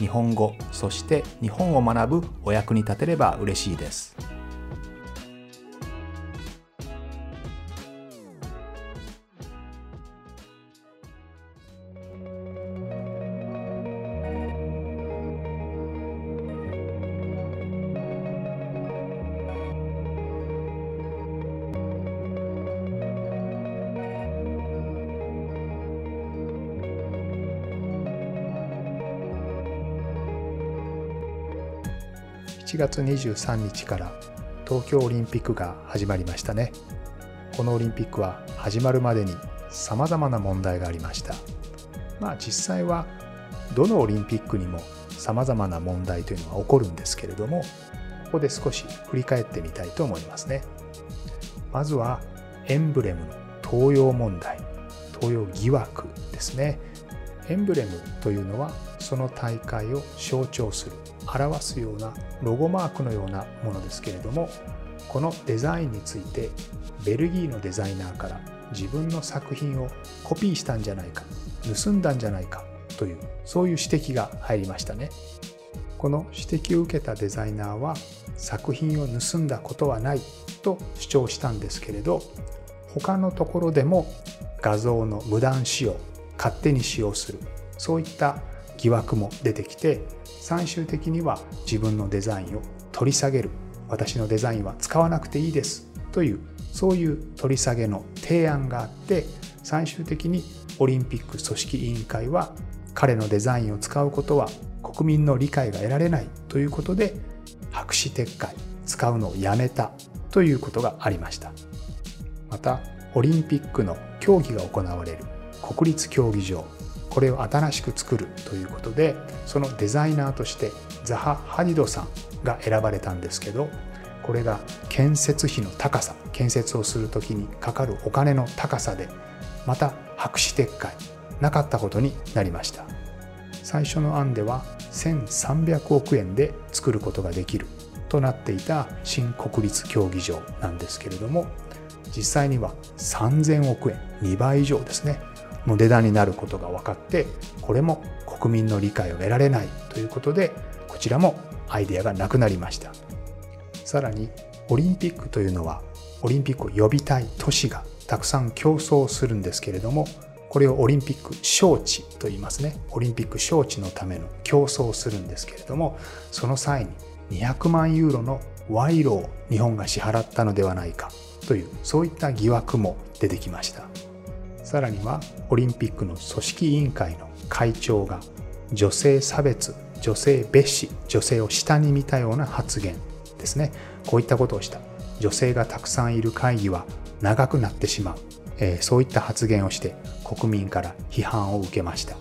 日本語そして日本を学ぶお役に立てれば嬉しいです。月23日から東京オリンピックが始まりましたね。このオリンピックは始まるまでに様々な問題がありました。まあ実際はどのオリンピックにも様々な問題というのは起こるんですけれどもここで少し振り返ってみたいと思いますね。まずはエンブレムの東洋問題東洋疑惑ですね。エンブレムというのはその大会を象徴する表すようなロゴマークのようなものですけれどもこのデザインについてベルギーのデザイナーから自分の作品をコピーしたんじゃないか盗んだんじゃないかというそういう指摘が入りましたね。この指摘を受けたデザイナーは作品を盗んだことはないと主張したんですけれど他のところでも画像の無断使用勝手に使用するそういった疑惑も出てきて最終的には自分のデザインを取り下げる。私のデザインは使わなくていいです。というそういう取り下げの提案があって最終的にオリンピック組織委員会は彼のデザインを使うことは国民の理解が得られないということで白紙撤回使うのをやめたということがありました。またオリンピックの競技が行われる国立競技場。これを新しく作るということでそのデザイナーとしてザハ・ハディドさんが選ばれたんですけどこれが建設費の高さ建設をする時にかかるお金の高さでまた白紙撤回なかったことになりました。最初の案では1300億円で作ることができるとなっていた新国立競技場なんですけれども実際には3000億円2倍以上ですね。の値段になることが分かってこれも国民の理解を得られないということでこちらもアイデアがなくなりました。さらにオリンピックというのはオリンピックを呼びたい都市がたくさん競争するんですけれどもこれをオリンピック招致と言いますね。オリンピック招致のための競争をするんですけれどもその際に200万ユーロの賄賂を日本が支払ったのではないかというそういった疑惑も出てきました。さらにはオリンピックの組織委員会の会長が女性差別女性蔑視女性を下に見たような発言ですね。こういったことをした。女性がたくさんいる会議は長くなってしまう、えー、そういった発言をして国民から批判を受けました。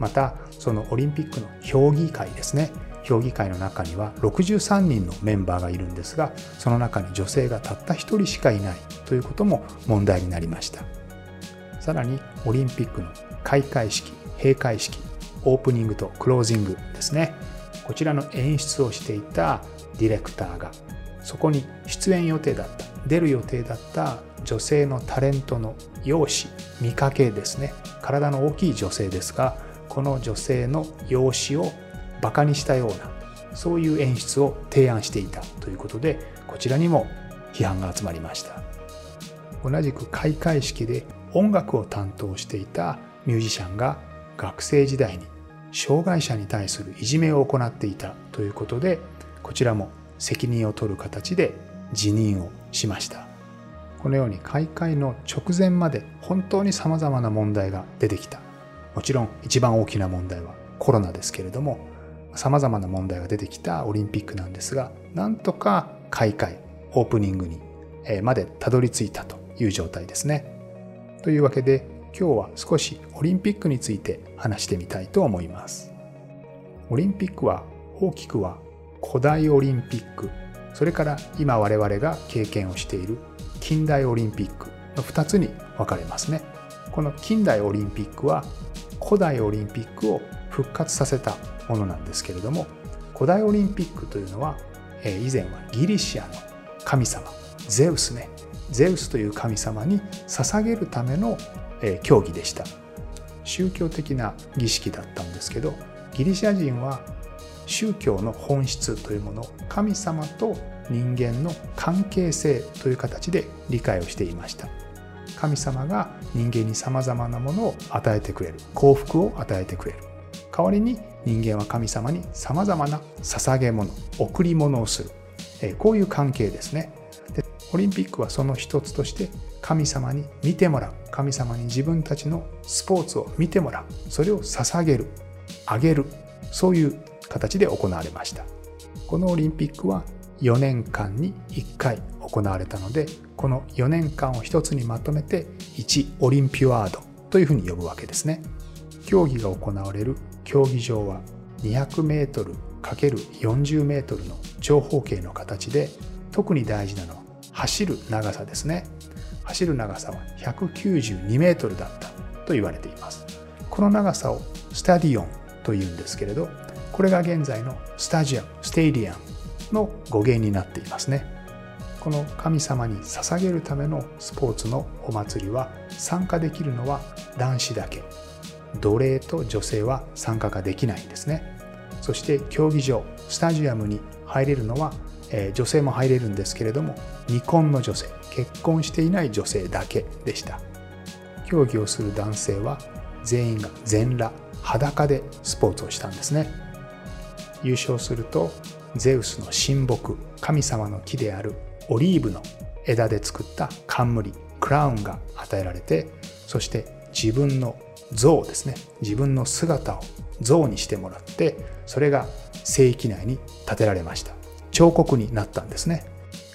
またそのオリンピックの評議会ですね。評議会の中には63人のメンバーがいるんですがその中に女性がたった1人しかいないということも問題になりました。さらにオリンピックの開会式閉会式オープニングとクロージングですね。こちらの演出をしていたディレクターがそこに出演予定だった出る予定だった女性のタレントの容姿見かけですね。体の大きい女性ですがこの女性の容姿をバカにしたようなそういう演出を提案していたということでこちらにも批判が集まりました。同じく開会式で音楽を担当していたミュージシャンが学生時代に障害者に対するいじめを行っていたということでこちらも責任を取る形で辞任をしました。このように開会の直前まで本当に様々な問題が出てきた。もちろん一番大きな問題はコロナですけれども様々な問題が出てきたオリンピックなんですがなんとか開会オープニングにまでたどり着いたと。いう状態ですねというわけで今日は少しオリンピックについて話してみたいと思います。オリンピックは大きくは古代オリンピックそれから今我々が経験をしている近代オリンピックの2つに分かれますね。この近代オリンピックは古代オリンピックを復活させたものなんですけれども古代オリンピックというのは以前はギリシアの神様ゼウスねゼウスという神様に捧げるための競技でした。宗教的な儀式だったんですけどギリシア人は宗教の本質というものを神様と人間の関係性という形で理解をしていました。神様が人間にさまざまなものを与えてくれる。幸福を与えてくれる。代わりに人間は神様にさまざまな捧げ物贈り物をする。こういう関係ですね。でオリンピックはその一つとして神様に見てもらう。神様に自分たちのスポーツを見てもらう。それを捧げる。あげる。そういう形で行われました。このオリンピックは4年間に1回行われたのでこの4年間を一つにまとめて1オリンピュワードというふうに呼ぶわけですね。競技が行われる。競技場は 200m×40m の長方形の形で特に大事なのは走る長さですね。走る長さは 192m だったと言われています。この長さをスタディオンというんですけれどこれが現在のスタジアムステイディアンの語源になっていますね。この神様に捧げるためのスポーツのお祭りは参加できるのは男子だけ。奴隷と女性は参加ができないんですね。そして競技場スタジアムに入れるのは、えー、女性も入れるんですけれども未婚の女性結婚していない女性だけでした。競技をする男性は全員が全裸裸でスポーツをしたんですね。優勝するとゼウスの神木神様の木であるオリーブの枝で作った冠クラウンが与えられてそして自分の像ですね。自分の姿を像にしてもらってそれが聖域内に建てられました。彫刻になったんですね。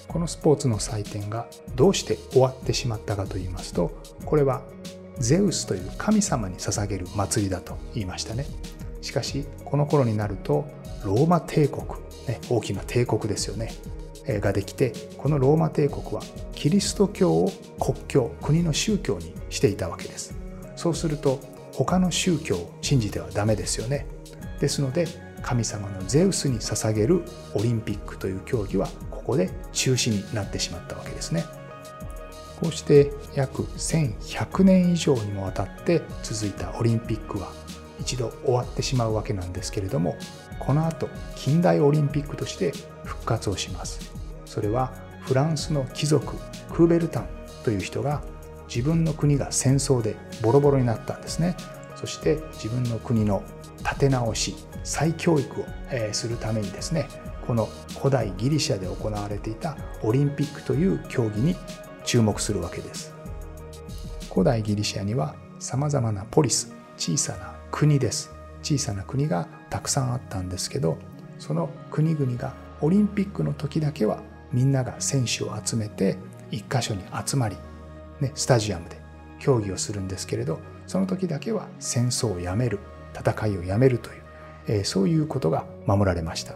このスポーツの祭典がどうして終わってしまったかと言いますとこれはゼウスという神様に捧げる祭りだと言いましたね。しかしこの頃になるとローマ帝国、ね、大きな帝国ですよねができてこのローマ帝国はキリスト教を国教国の宗教にしていたわけです。そうすると他の宗教を信じてはダメですよね。ですので神様のゼウスに捧げるオリンピックという競技はここで中止になってしまったわけですね。こうして約1100年以上にもわたって続いたオリンピックは一度終わってしまうわけなんですけれどもこの後近代オリンピックとして復活をします。それはフランスの貴族クーベルタンという人が自分の国が戦争でボロボロになったんですね。そして自分の国のて直し再教育をするためにですねこの古代ギリシャで行われていたオリンピックという競技に注目するわけです。古代ギリシャにはさまざまなポリス小さな国です。小さな国がたくさんあったんですけどその国々がオリンピックの時だけはみんなが選手を集めて一箇所に集まり、ね、スタジアムで競技をするんですけれどその時だけは戦争をやめる戦いをやめるという、えー、そういうことが守られました。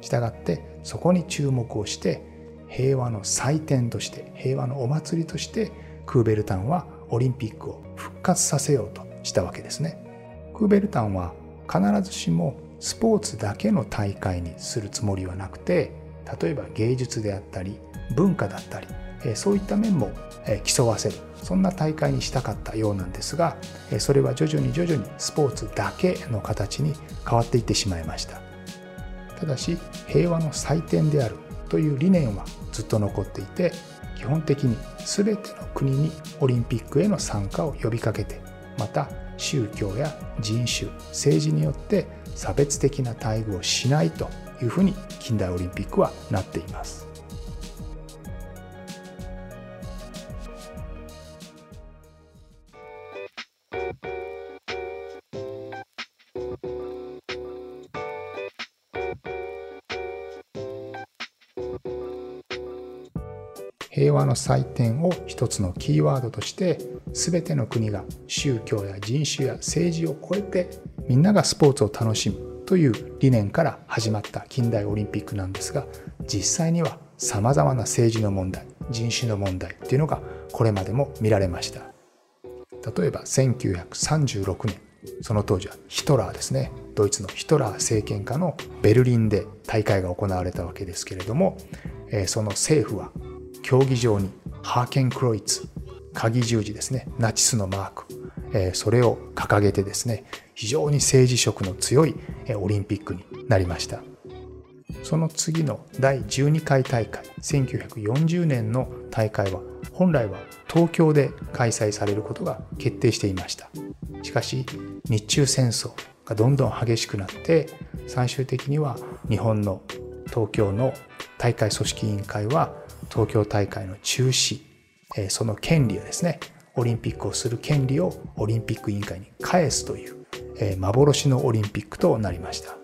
したがってそこに注目をして平和の祭典として平和のお祭りとしてクーベルタンはオリンピックを復活させようとしたわけですね。クーベルタンは必ずしもスポーツだけの大会にするつもりはなくて例えば芸術であったり文化だったりそういった面も競わせる。そんな大会にしたかったようなんですがそれは徐々に徐々にスポーツだけの形に変わっていってしまいましたただし平和の祭典であるという理念はずっと残っていて基本的に全ての国にオリンピックへの参加を呼びかけてまた宗教や人種政治によって差別的な待遇をしないというふうに近代オリンピックはなっています。和の祭典を一つのキーワードとして全ての国が宗教や人種や政治を超えてみんながスポーツを楽しむという理念から始まった近代オリンピックなんですが実際にはさまざまな政治の問題人種の問題っていうのがこれまでも見られました。例えば1936年その当時はヒトラーですねドイツのヒトラー政権下のベルリンで大会が行われたわけですけれどもその政府は競技場にハーケンクロイツ鍵十字ですねナチスのマークそれを掲げてですね非常に政治色の強いオリンピックになりました。その次の第12回大会1940年の大会は本来は東京で開催されることが決定していました。しかし日中戦争がどんどん激しくなって最終的には日本の東京の大会組織委員会は東京大会の中止その権利をですねオリンピックをする権利をオリンピック委員会に返すという幻のオリンピックとなりました。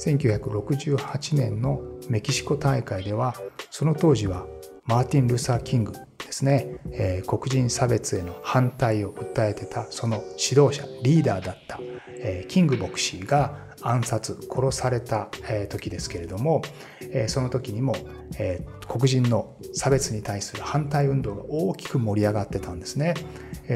1968年のメキシコ大会ではその当時はマーティン・ルーサー・キングですね、え、黒人差別への反対を訴えてたその指導者リーダーだった、え、キング牧師が暗殺殺された、時ですけれども、その時にも、黒人の差別に対する反対運動が大きく盛り上がってたんですね、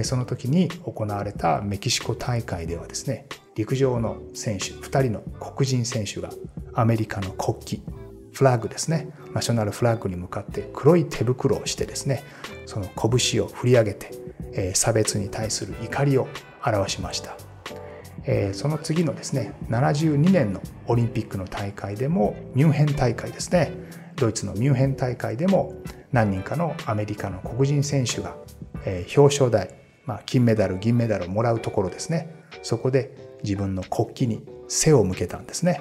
その時に行われたメキシコ大会ではですね陸上の選手2人の黒人選手がアメリカの国旗フラッグですねナショナルフラッグに向かって黒い手袋をしてですねその拳を振り上げて、差別に対する怒りを表しました、えー、その次のですね72年のオリンピックの大会でもミュンヘン大会ですね。ドイツのミュンヘン大会でも何人かのアメリカの黒人選手が、えー、表彰台、まあ、金メダル銀メダルをもらうところですね。そこで自分の国旗に背を向けたんですね。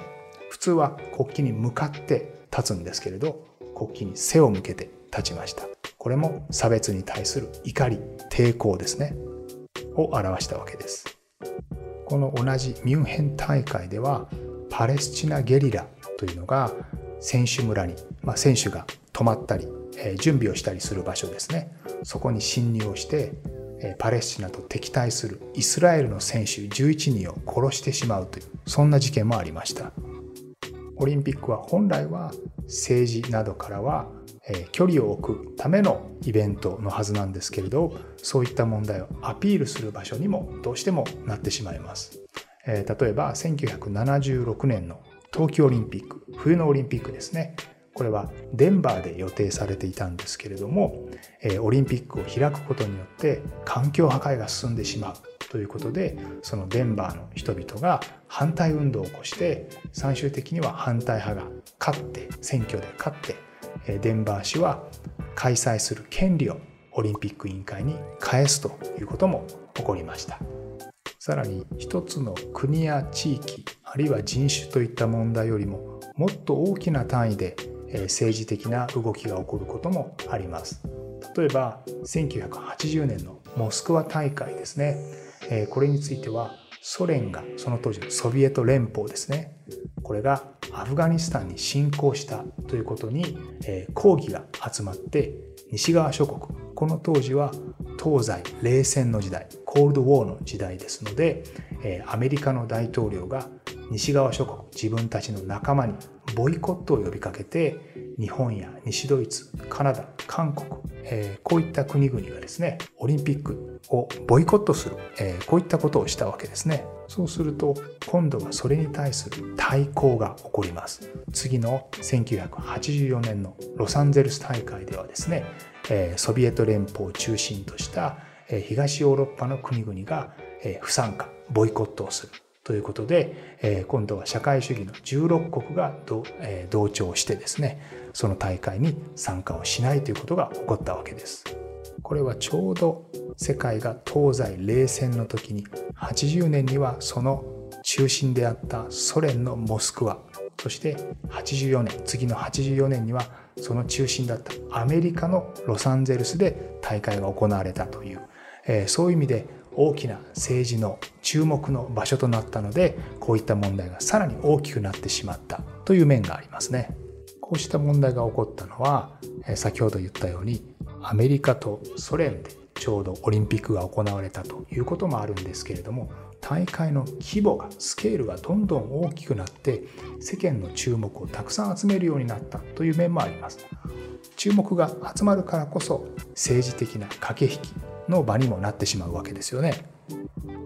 普通は国旗に向かって立つんですけれど国旗に背を向けて立ちました。これも差別に対する怒り抵抗ですね。を表したわけです。この同じミュンヘン大会ではパレスチナゲリラというのが選手村に、まあ、選手が泊まったり、え準備をしたりする場所ですね。そこに侵入をしてえパレスチナと敵対するイスラエルの選手11人を殺してしまうというそんな事件もありました。オリンピックは本来は政治などからは距離を置くためのイベントのはずなんですけれどそういった問題をアピールする場所にもどうしてもなってしまいます。例えば1976年の冬季オリンピック冬のオリンピックですね。これはデンバーで予定されていたんですけれどもオリンピックを開くことによって環境破壊が進んでしまう。ということでそのデンバーの人々が反対運動を起こして最終的には反対派が勝って選挙で勝ってデンバー市は開催する権利をオリンピック委員会に返すということも起こりました。さらに一つの国や地域あるいは人種といった問題よりももっと大きな単位で政治的な動きが起こることもあります。例えば1980年のモスクワ大会ですね。えこれについてはソ連がその当時のソビエト連邦ですねこれがアフガニスタンに侵攻したということに、え抗議が集まって西側諸国この当時は東西冷戦の時代コールドウォーの時代ですので、えアメリカの大統領が西側諸国自分たちの仲間にボイコットを呼びかけて日本や西ドイツカナダ韓国、えー、こういった国々がですねオリンピックをボイコットする、えー、こういったことをしたわけですね。そうすると今度はそれに対する対抗が起こります。次の1984年のロサンゼルス大会ではですね、えー、ソビエト連邦を中心とした東ヨーロッパの国々が不参加ボイコットをする。ということで、え今度は社会主義の16国が同,、え同調してですねその大会に参加をしないということが起こったわけです。これはちょうど世界が東西冷戦の時に80年にはその中心であったソ連のモスクワそして84年次の84年にはその中心だったアメリカのロサンゼルスで大会が行われたという、えそういう意味で大きな政治の注目の場所となったのでこういった問題がさらに大きくなってしまったという面がありますね。こうした問題が起こったのは先ほど言ったようにアメリカとソ連でちょうどオリンピックが行われたということもあるんですけれども大会の規模がスケールがどんどん大きくなって世間の注目をたくさん集めるようになったという面もあります。注目が集まるからこそ政治的な駆け引きの場にもなってしまうわけですよね。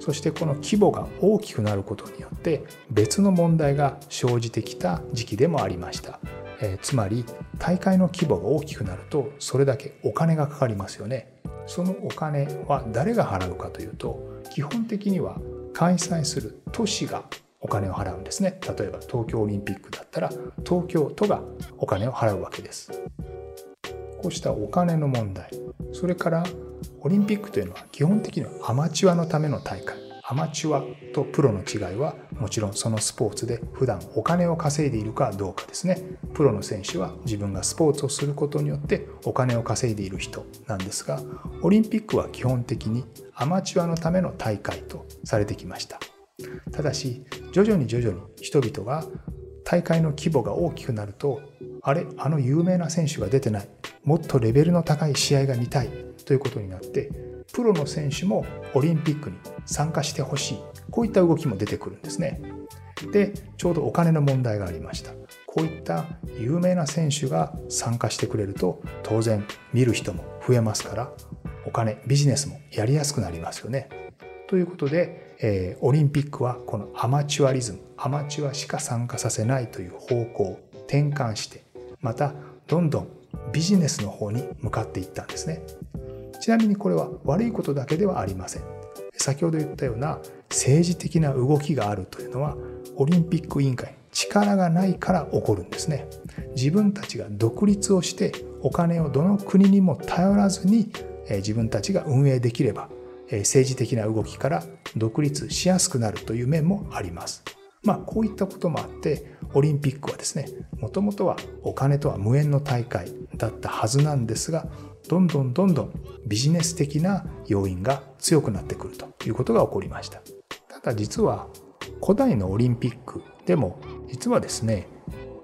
そしてこの規模が大きくなることによって別の問題が生じてきた時期でもありました。えー、つまり大会の規模が大きくなるとそれだけお金がかかりますよね。そのお金は誰が払うかというと基本的には開催する都市がお金を払うんですね。例えば東京オリンピックだったら東京都がお金を払うわけです。こうしたお金の問題。それからオリンピックというのは基本的にはアマチュアのための大会。アマチュアとプロの違いはもちろんそのスポーツで普段お金を稼いでいるかどうかですね。プロの選手は自分がスポーツをすることによってお金を稼いでいる人なんですがオリンピックは基本的にアマチュアのための大会とされてきました。ただし徐々に徐々に人々が大会の規模が大きくなるとあれあの有名な選手が出てない。もっとレベルの高い試合が見たい。ということになってプロの選手もオリンピックに参加してほしい。こういった動きも出てくるんですね。でちょうどお金の問題がありました。こういった有名な選手が参加してくれると当然見る人も増えますからお金ビジネスもやりやすくなりますよね。ということで、えー、オリンピックはこのアマチュアリズムアマチュアしか参加させないという方向を転換してまたどんどんビジネスの方に向かっていったんですね。ちなみにこれは悪いことだけではありません。先ほど言ったような政治的な動きがあるというのはオリンピック委員会力がないから起こるんですね。自分たちが独立をしてお金をどの国にも頼らずに自分たちが運営できれば政治的な動きから独立しやすくなるという面もあります。まあこういったこともあってオリンピックはですねもともとはお金とは無縁の大会だったはずなんですがどんどんどんどんビジネス的な要因が強くなってくるということが起こりました。ただ実は古代のオリンピックでも実はですね、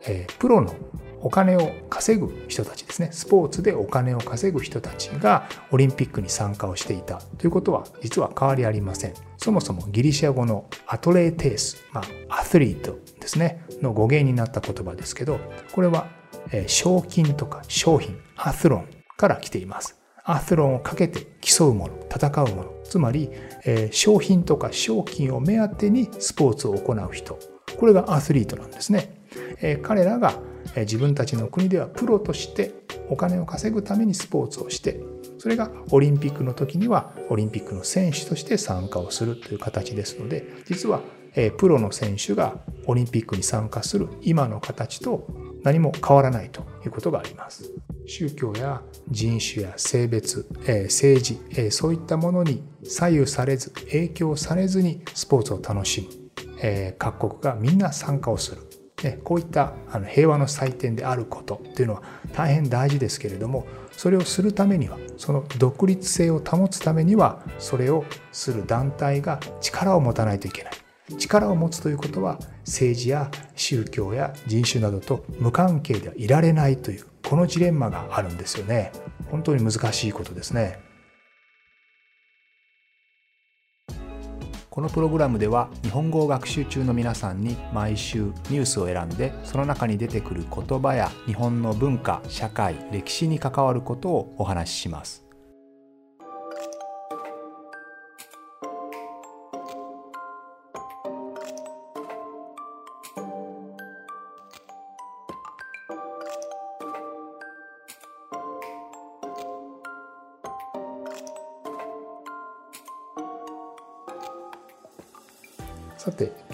え、プロのお金を稼ぐ人たちですねスポーツでお金を稼ぐ人たちがオリンピックに参加をしていたということは実は変わりありませんそもそもギリシャ語のアトレーテース、まあ、アスリートですねの語源になった言葉ですけどこれは、え、賞金とか商品アスロンから来ています。アスロンをかけて競うもの、戦うもの。つまり、えー、商品とか賞金を目当てにスポーツを行う人。これがアスリートなんですね。えー、彼らが自分たちの国ではプロとしてお金を稼ぐためにスポーツをして、それがオリンピックの時にはオリンピックの選手として参加をするという形ですので、実はプロの選手がオリンピックに参加する今の形と何も変わらないということがあります。宗教や人種や性別、え政治、えそういったものに左右されず影響されずにスポーツを楽しむ、え各国がみんな参加をするこういったあの平和の祭典であることっていうのは大変大事ですけれどもそれをするためにはその独立性を保つためにはそれをする団体が力を持たないといけない。力を持つということは政治や宗教や人種などと無関係ではいられないというこのジレンマがあるんですよね。本当に難しいことですね。このプログラムでは日本語を学習中の皆さんに毎週ニュースを選んでその中に出てくる言葉や日本の文化社会歴史に関わることをお話しします。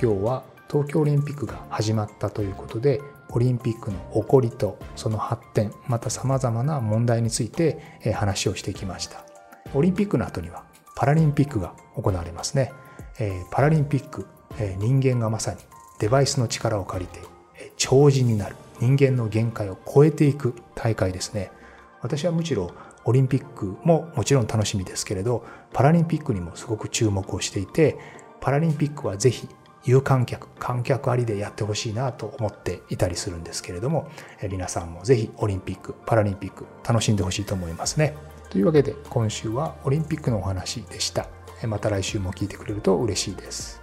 今日は東京オリンピックが始まったということでオリンピックの起こりとその発展またさまざまな問題について話をしてきました。オリンピックの後にはパラリンピックが行われますね。パラリンピック人間がまさにデバイスの力を借りて超人になる人間の限界を超えていく大会ですね。私はむしろオリンピックももちろん楽しみですけれどパラリンピックにもすごく注目をしていてパラリンピックはぜひ有観客、観客ありでやってほしいなと思っていたりするんですけれども、皆さんもぜひオリンピック、パラリンピック楽しんでほしいと思いますね。というわけで今週はオリンピックのお話でした。また来週も聞いてくれると嬉しいです。